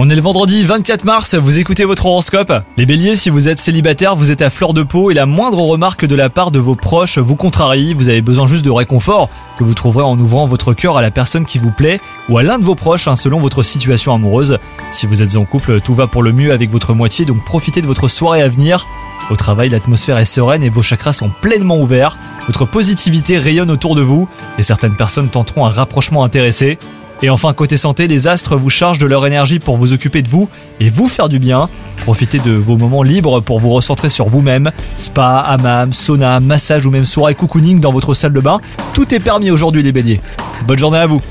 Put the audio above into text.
On est le vendredi 24 mars, vous écoutez votre horoscope. Les béliers, si vous êtes célibataire, vous êtes à fleur de peau et la moindre remarque de la part de vos proches vous contrarie, vous avez besoin juste de réconfort que vous trouverez en ouvrant votre cœur à la personne qui vous plaît ou à l'un de vos proches hein, selon votre situation amoureuse. Si vous êtes en couple, tout va pour le mieux avec votre moitié, donc profitez de votre soirée à venir. Au travail, l'atmosphère est sereine et vos chakras sont pleinement ouverts. Votre positivité rayonne autour de vous et certaines personnes tenteront un rapprochement intéressé. Et enfin, côté santé, les astres vous chargent de leur énergie pour vous occuper de vous et vous faire du bien. Profitez de vos moments libres pour vous recentrer sur vous-même. Spa, hammam, sauna, massage ou même soirée cocooning dans votre salle de bain. Tout est permis aujourd'hui les béliers. Bonne journée à vous